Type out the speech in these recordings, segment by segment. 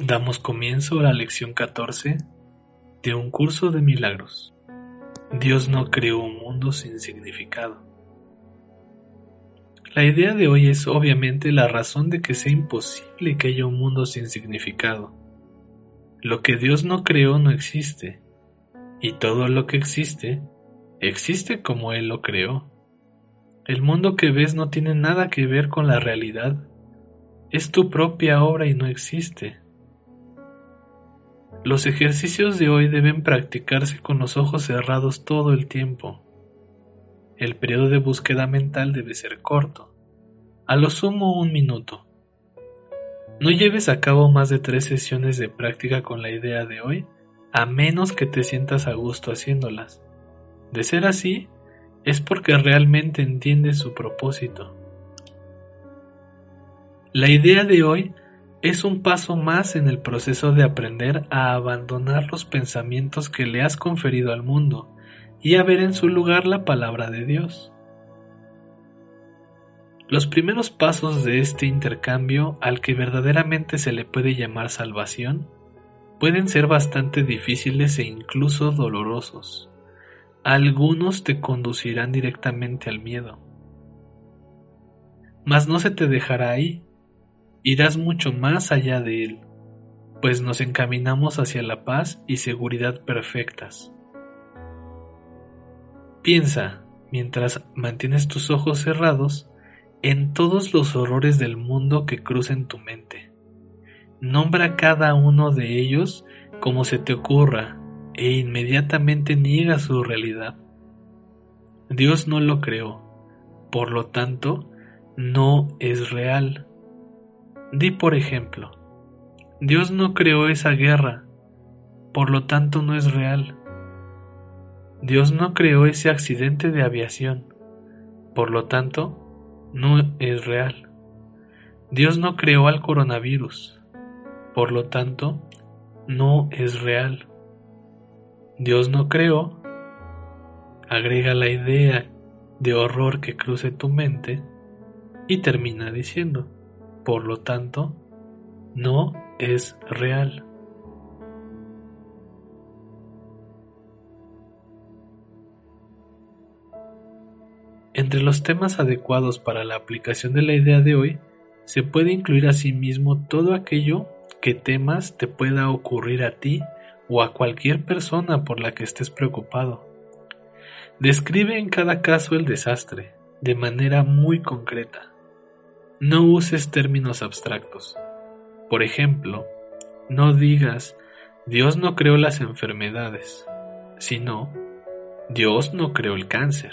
Damos comienzo a la lección 14 de un curso de milagros. Dios no creó un mundo sin significado. La idea de hoy es obviamente la razón de que sea imposible que haya un mundo sin significado. Lo que Dios no creó no existe, y todo lo que existe, existe como Él lo creó. El mundo que ves no tiene nada que ver con la realidad, es tu propia obra y no existe. Los ejercicios de hoy deben practicarse con los ojos cerrados todo el tiempo. El periodo de búsqueda mental debe ser corto, a lo sumo un minuto. No lleves a cabo más de tres sesiones de práctica con la idea de hoy, a menos que te sientas a gusto haciéndolas. De ser así, es porque realmente entiendes su propósito. La idea de hoy es un paso más en el proceso de aprender a abandonar los pensamientos que le has conferido al mundo y a ver en su lugar la palabra de Dios. Los primeros pasos de este intercambio al que verdaderamente se le puede llamar salvación pueden ser bastante difíciles e incluso dolorosos. Algunos te conducirán directamente al miedo. Mas no se te dejará ahí irás mucho más allá de él, pues nos encaminamos hacia la paz y seguridad perfectas. Piensa, mientras mantienes tus ojos cerrados, en todos los horrores del mundo que crucen tu mente. Nombra cada uno de ellos como se te ocurra e inmediatamente niega su realidad. Dios no lo creó, por lo tanto, no es real. Di por ejemplo, Dios no creó esa guerra, por lo tanto no es real. Dios no creó ese accidente de aviación, por lo tanto no es real. Dios no creó al coronavirus, por lo tanto no es real. Dios no creó, agrega la idea de horror que cruce tu mente y termina diciendo, por lo tanto, no es real. Entre los temas adecuados para la aplicación de la idea de hoy, se puede incluir asimismo todo aquello que temas te pueda ocurrir a ti o a cualquier persona por la que estés preocupado. Describe en cada caso el desastre, de manera muy concreta. No uses términos abstractos. Por ejemplo, no digas Dios no creó las enfermedades, sino Dios no creó el cáncer,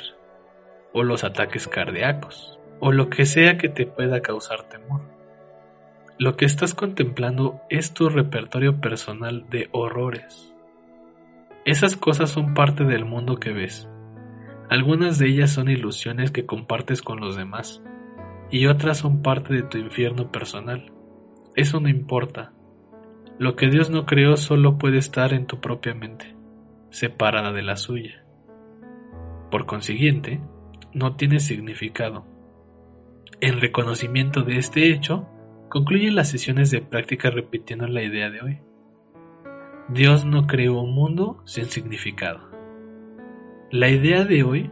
o los ataques cardíacos, o lo que sea que te pueda causar temor. Lo que estás contemplando es tu repertorio personal de horrores. Esas cosas son parte del mundo que ves. Algunas de ellas son ilusiones que compartes con los demás y otras son parte de tu infierno personal. Eso no importa. Lo que Dios no creó solo puede estar en tu propia mente, separada de la suya. Por consiguiente, no tiene significado. En reconocimiento de este hecho, concluyen las sesiones de práctica repitiendo la idea de hoy. Dios no creó un mundo sin significado. La idea de hoy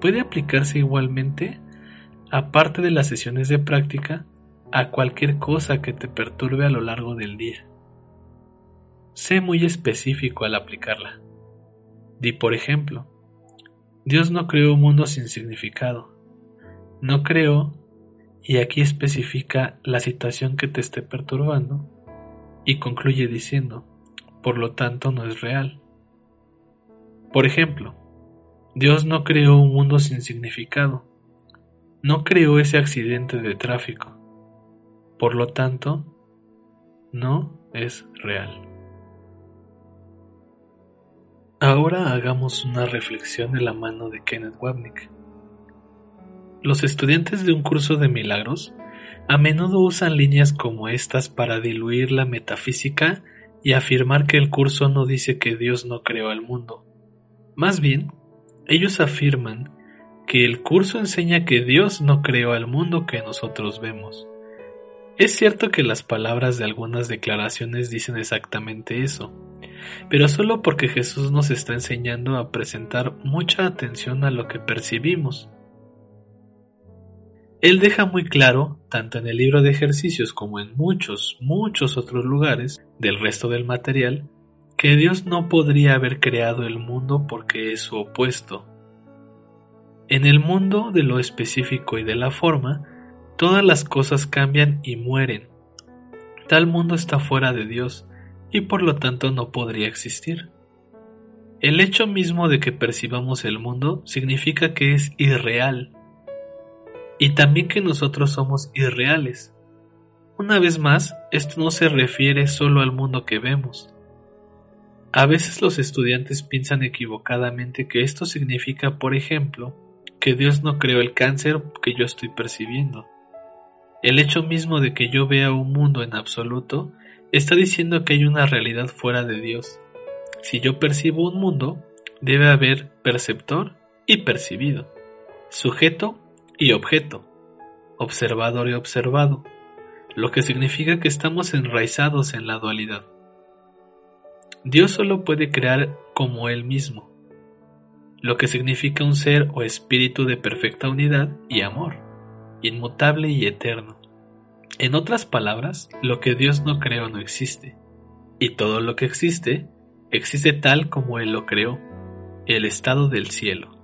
puede aplicarse igualmente aparte de las sesiones de práctica, a cualquier cosa que te perturbe a lo largo del día. Sé muy específico al aplicarla. Di por ejemplo, Dios no creó un mundo sin significado. No creó, y aquí especifica la situación que te esté perturbando, y concluye diciendo, por lo tanto no es real. Por ejemplo, Dios no creó un mundo sin significado no creó ese accidente de tráfico. Por lo tanto, no es real. Ahora hagamos una reflexión de la mano de Kenneth Wapnick. Los estudiantes de un curso de milagros a menudo usan líneas como estas para diluir la metafísica y afirmar que el curso no dice que Dios no creó al mundo. Más bien, ellos afirman que el curso enseña que Dios no creó al mundo que nosotros vemos. Es cierto que las palabras de algunas declaraciones dicen exactamente eso, pero solo porque Jesús nos está enseñando a presentar mucha atención a lo que percibimos. Él deja muy claro, tanto en el libro de ejercicios como en muchos, muchos otros lugares del resto del material, que Dios no podría haber creado el mundo porque es su opuesto, en el mundo de lo específico y de la forma, todas las cosas cambian y mueren. Tal mundo está fuera de Dios y por lo tanto no podría existir. El hecho mismo de que percibamos el mundo significa que es irreal y también que nosotros somos irreales. Una vez más, esto no se refiere solo al mundo que vemos. A veces los estudiantes piensan equivocadamente que esto significa, por ejemplo, que Dios no creó el cáncer que yo estoy percibiendo. El hecho mismo de que yo vea un mundo en absoluto está diciendo que hay una realidad fuera de Dios. Si yo percibo un mundo, debe haber perceptor y percibido, sujeto y objeto, observador y observado, lo que significa que estamos enraizados en la dualidad. Dios solo puede crear como Él mismo, lo que significa un ser o espíritu de perfecta unidad y amor, inmutable y eterno. En otras palabras, lo que Dios no creó no existe, y todo lo que existe, existe tal como Él lo creó, el estado del cielo.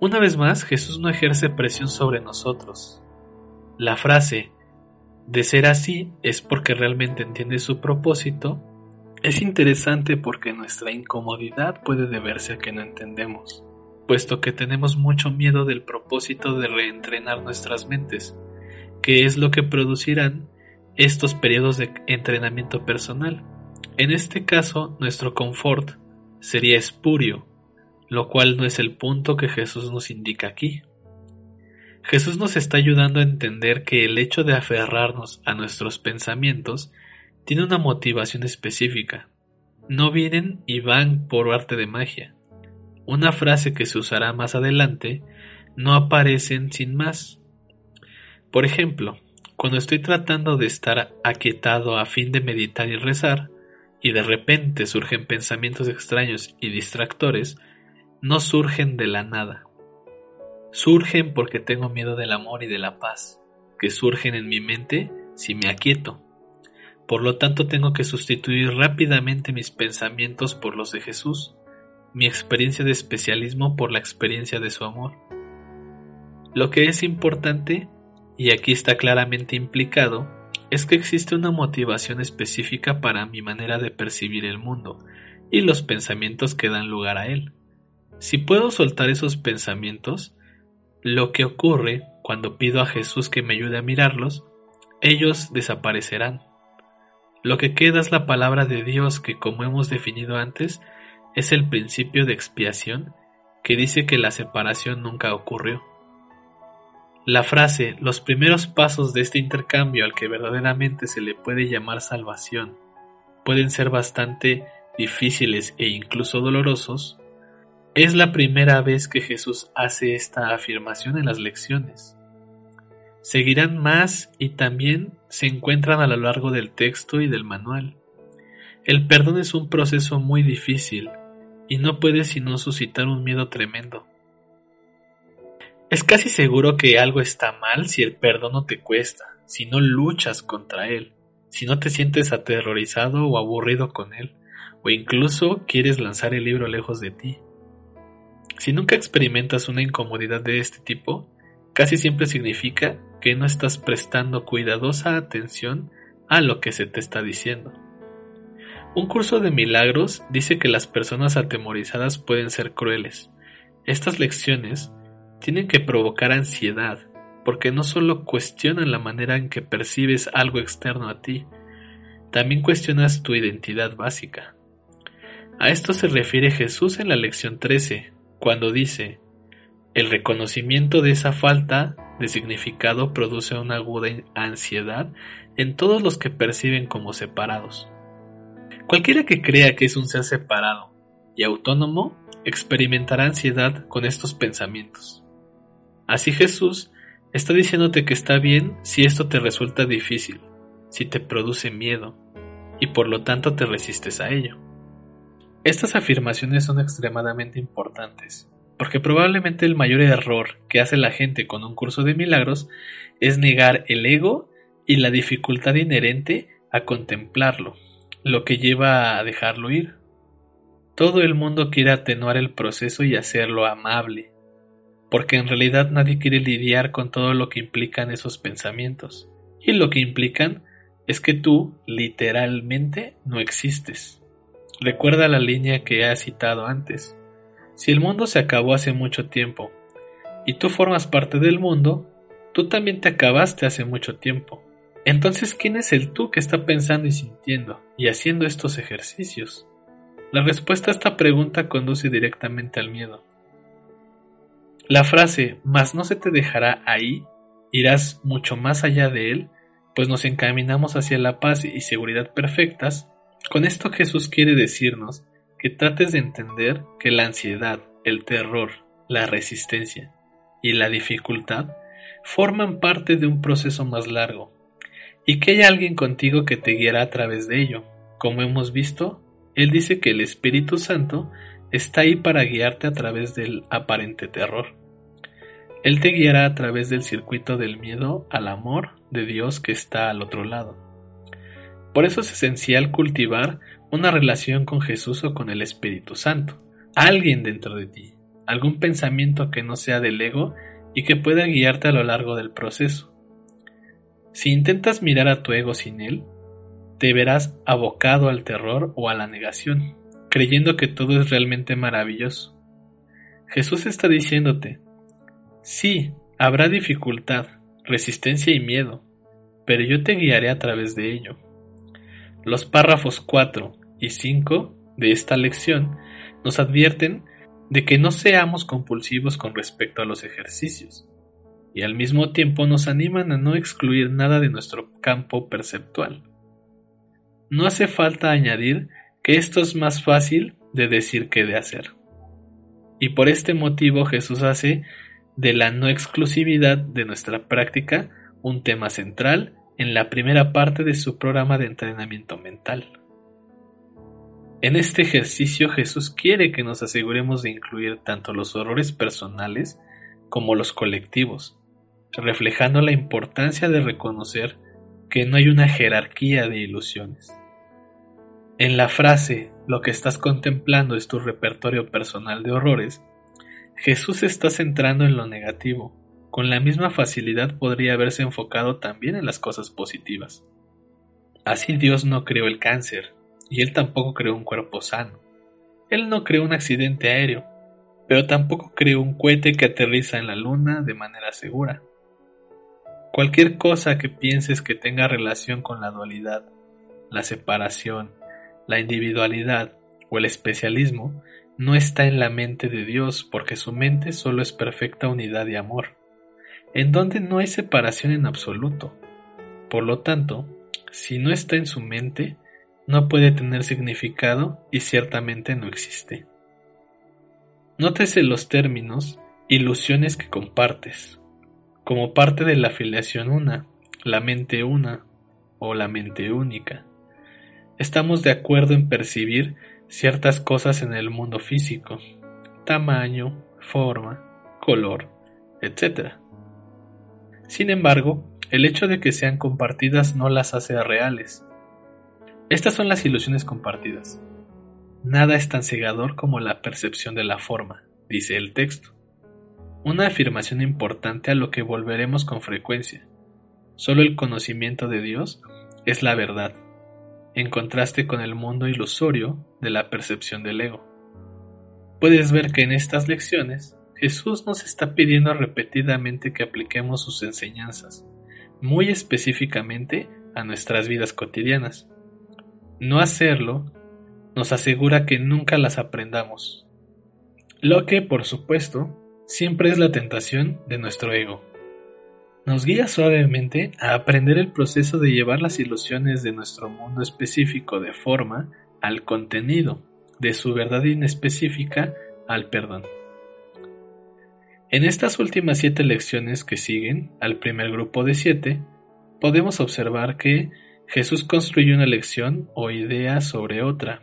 Una vez más, Jesús no ejerce presión sobre nosotros. La frase, de ser así es porque realmente entiende su propósito, es interesante porque nuestra incomodidad puede deberse a que no entendemos, puesto que tenemos mucho miedo del propósito de reentrenar nuestras mentes, que es lo que producirán estos periodos de entrenamiento personal. En este caso, nuestro confort sería espurio, lo cual no es el punto que Jesús nos indica aquí. Jesús nos está ayudando a entender que el hecho de aferrarnos a nuestros pensamientos tiene una motivación específica. No vienen y van por arte de magia. Una frase que se usará más adelante no aparecen sin más. Por ejemplo, cuando estoy tratando de estar aquietado a fin de meditar y rezar, y de repente surgen pensamientos extraños y distractores, no surgen de la nada. Surgen porque tengo miedo del amor y de la paz, que surgen en mi mente si me aquieto. Por lo tanto tengo que sustituir rápidamente mis pensamientos por los de Jesús, mi experiencia de especialismo por la experiencia de su amor. Lo que es importante, y aquí está claramente implicado, es que existe una motivación específica para mi manera de percibir el mundo y los pensamientos que dan lugar a él. Si puedo soltar esos pensamientos, lo que ocurre cuando pido a Jesús que me ayude a mirarlos, ellos desaparecerán. Lo que queda es la palabra de Dios que, como hemos definido antes, es el principio de expiación que dice que la separación nunca ocurrió. La frase los primeros pasos de este intercambio al que verdaderamente se le puede llamar salvación pueden ser bastante difíciles e incluso dolorosos, es la primera vez que Jesús hace esta afirmación en las lecciones seguirán más y también se encuentran a lo largo del texto y del manual. El perdón es un proceso muy difícil y no puede sino suscitar un miedo tremendo. Es casi seguro que algo está mal si el perdón no te cuesta, si no luchas contra él, si no te sientes aterrorizado o aburrido con él, o incluso quieres lanzar el libro lejos de ti. Si nunca experimentas una incomodidad de este tipo, casi siempre significa que no estás prestando cuidadosa atención a lo que se te está diciendo. Un curso de milagros dice que las personas atemorizadas pueden ser crueles. Estas lecciones tienen que provocar ansiedad, porque no solo cuestionan la manera en que percibes algo externo a ti, también cuestionas tu identidad básica. A esto se refiere Jesús en la lección 13, cuando dice, el reconocimiento de esa falta de significado produce una aguda ansiedad en todos los que perciben como separados. Cualquiera que crea que es un ser separado y autónomo experimentará ansiedad con estos pensamientos. Así Jesús está diciéndote que está bien si esto te resulta difícil, si te produce miedo, y por lo tanto te resistes a ello. Estas afirmaciones son extremadamente importantes, porque probablemente el mayor error que hace la gente con un curso de milagros es negar el ego y la dificultad inherente a contemplarlo, lo que lleva a dejarlo ir. Todo el mundo quiere atenuar el proceso y hacerlo amable, porque en realidad nadie quiere lidiar con todo lo que implican esos pensamientos, y lo que implican es que tú literalmente no existes. Recuerda la línea que he citado antes. Si el mundo se acabó hace mucho tiempo y tú formas parte del mundo, tú también te acabaste hace mucho tiempo. Entonces, ¿quién es el tú que está pensando y sintiendo y haciendo estos ejercicios? La respuesta a esta pregunta conduce directamente al miedo. La frase, mas no se te dejará ahí, irás mucho más allá de él, pues nos encaminamos hacia la paz y seguridad perfectas, con esto Jesús quiere decirnos que trates de entender que la ansiedad, el terror, la resistencia y la dificultad forman parte de un proceso más largo y que hay alguien contigo que te guiará a través de ello. Como hemos visto, Él dice que el Espíritu Santo está ahí para guiarte a través del aparente terror. Él te guiará a través del circuito del miedo al amor de Dios que está al otro lado. Por eso es esencial cultivar una relación con Jesús o con el Espíritu Santo, alguien dentro de ti, algún pensamiento que no sea del ego y que pueda guiarte a lo largo del proceso. Si intentas mirar a tu ego sin él, te verás abocado al terror o a la negación, creyendo que todo es realmente maravilloso. Jesús está diciéndote, sí, habrá dificultad, resistencia y miedo, pero yo te guiaré a través de ello. Los párrafos 4 y 5 de esta lección nos advierten de que no seamos compulsivos con respecto a los ejercicios, y al mismo tiempo nos animan a no excluir nada de nuestro campo perceptual. No hace falta añadir que esto es más fácil de decir que de hacer. Y por este motivo Jesús hace de la no exclusividad de nuestra práctica un tema central en la primera parte de su programa de entrenamiento mental. En este ejercicio Jesús quiere que nos aseguremos de incluir tanto los horrores personales como los colectivos, reflejando la importancia de reconocer que no hay una jerarquía de ilusiones. En la frase lo que estás contemplando es tu repertorio personal de horrores, Jesús está centrando en lo negativo, con la misma facilidad podría haberse enfocado también en las cosas positivas. Así Dios no creó el cáncer, y Él tampoco creó un cuerpo sano. Él no creó un accidente aéreo, pero tampoco creó un cohete que aterriza en la luna de manera segura. Cualquier cosa que pienses que tenga relación con la dualidad, la separación, la individualidad o el especialismo no está en la mente de Dios porque su mente solo es perfecta unidad y amor en donde no hay separación en absoluto. Por lo tanto, si no está en su mente, no puede tener significado y ciertamente no existe. Nótese los términos ilusiones que compartes, como parte de la afiliación una, la mente una o la mente única. Estamos de acuerdo en percibir ciertas cosas en el mundo físico, tamaño, forma, color, etc. Sin embargo, el hecho de que sean compartidas no las hace reales. Estas son las ilusiones compartidas. Nada es tan cegador como la percepción de la forma, dice el texto. Una afirmación importante a lo que volveremos con frecuencia. Solo el conocimiento de Dios es la verdad, en contraste con el mundo ilusorio de la percepción del ego. Puedes ver que en estas lecciones Jesús nos está pidiendo repetidamente que apliquemos sus enseñanzas, muy específicamente a nuestras vidas cotidianas. No hacerlo nos asegura que nunca las aprendamos, lo que, por supuesto, siempre es la tentación de nuestro ego. Nos guía suavemente a aprender el proceso de llevar las ilusiones de nuestro mundo específico de forma al contenido, de su verdad inespecífica al perdón. En estas últimas siete lecciones que siguen al primer grupo de siete, podemos observar que Jesús construye una lección o idea sobre otra,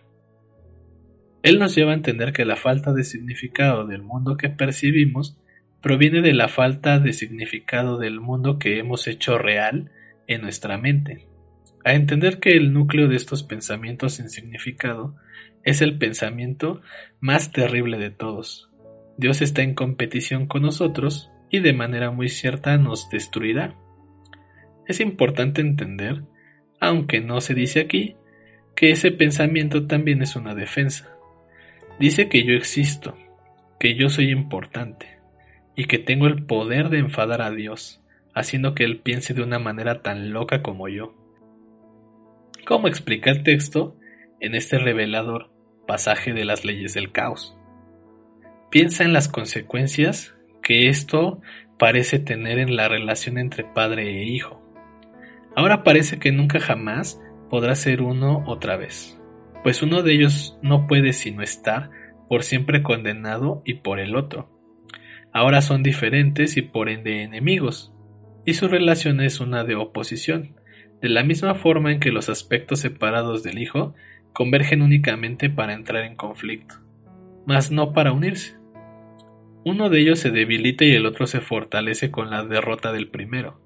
él nos lleva a entender que la falta de significado del mundo que percibimos proviene de la falta de significado del mundo que hemos hecho real en nuestra mente. A entender que el núcleo de estos pensamientos sin significado es el pensamiento más terrible de todos. Dios está en competición con nosotros y de manera muy cierta nos destruirá. Es importante entender, aunque no se dice aquí, que ese pensamiento también es una defensa. Dice que yo existo, que yo soy importante y que tengo el poder de enfadar a Dios, haciendo que Él piense de una manera tan loca como yo. ¿Cómo explica el texto en este revelador pasaje de las leyes del caos? Piensa en las consecuencias que esto parece tener en la relación entre padre e hijo. Ahora parece que nunca jamás podrá ser uno otra vez pues uno de ellos no puede sino estar por siempre condenado y por el otro. Ahora son diferentes y por ende enemigos, y su relación es una de oposición, de la misma forma en que los aspectos separados del Hijo convergen únicamente para entrar en conflicto, mas no para unirse. Uno de ellos se debilita y el otro se fortalece con la derrota del primero,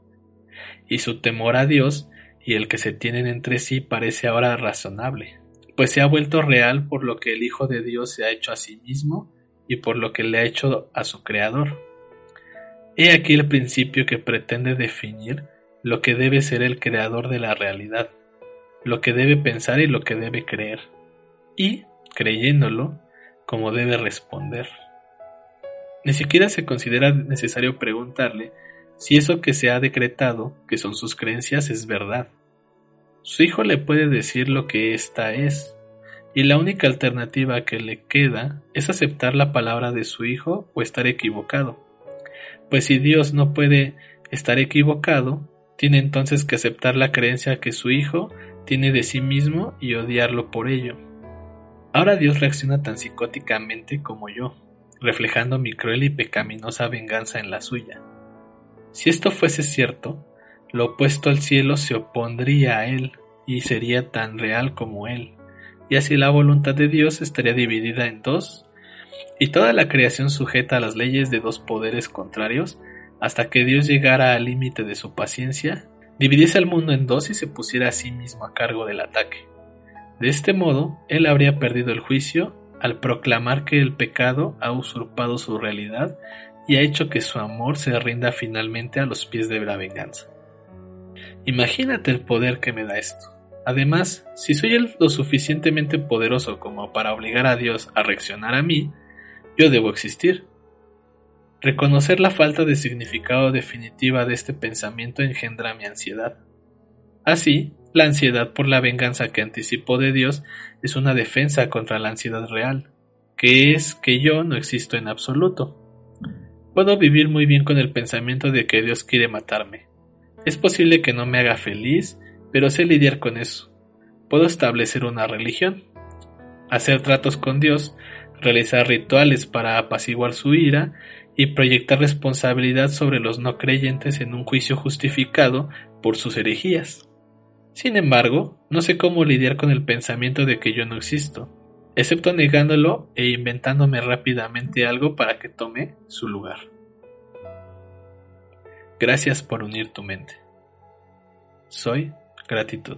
y su temor a Dios y el que se tienen entre sí parece ahora razonable pues se ha vuelto real por lo que el Hijo de Dios se ha hecho a sí mismo y por lo que le ha hecho a su Creador. He aquí el principio que pretende definir lo que debe ser el creador de la realidad, lo que debe pensar y lo que debe creer, y, creyéndolo, cómo debe responder. Ni siquiera se considera necesario preguntarle si eso que se ha decretado, que son sus creencias, es verdad. Su hijo le puede decir lo que ésta es, y la única alternativa que le queda es aceptar la palabra de su hijo o estar equivocado. Pues si Dios no puede estar equivocado, tiene entonces que aceptar la creencia que su hijo tiene de sí mismo y odiarlo por ello. Ahora Dios reacciona tan psicóticamente como yo, reflejando mi cruel y pecaminosa venganza en la suya. Si esto fuese cierto, lo opuesto al cielo se opondría a él y sería tan real como él, y así la voluntad de Dios estaría dividida en dos, y toda la creación sujeta a las leyes de dos poderes contrarios, hasta que Dios llegara al límite de su paciencia, dividiese al mundo en dos y se pusiera a sí mismo a cargo del ataque. De este modo, él habría perdido el juicio al proclamar que el pecado ha usurpado su realidad y ha hecho que su amor se rinda finalmente a los pies de la venganza. Imagínate el poder que me da esto. Además, si soy lo suficientemente poderoso como para obligar a Dios a reaccionar a mí, yo debo existir. Reconocer la falta de significado definitiva de este pensamiento engendra mi ansiedad. Así, la ansiedad por la venganza que anticipo de Dios es una defensa contra la ansiedad real, que es que yo no existo en absoluto. Puedo vivir muy bien con el pensamiento de que Dios quiere matarme, es posible que no me haga feliz, pero sé lidiar con eso. Puedo establecer una religión, hacer tratos con Dios, realizar rituales para apaciguar su ira y proyectar responsabilidad sobre los no creyentes en un juicio justificado por sus herejías. Sin embargo, no sé cómo lidiar con el pensamiento de que yo no existo, excepto negándolo e inventándome rápidamente algo para que tome su lugar. Gracias por unir tu mente. Soy gratitud.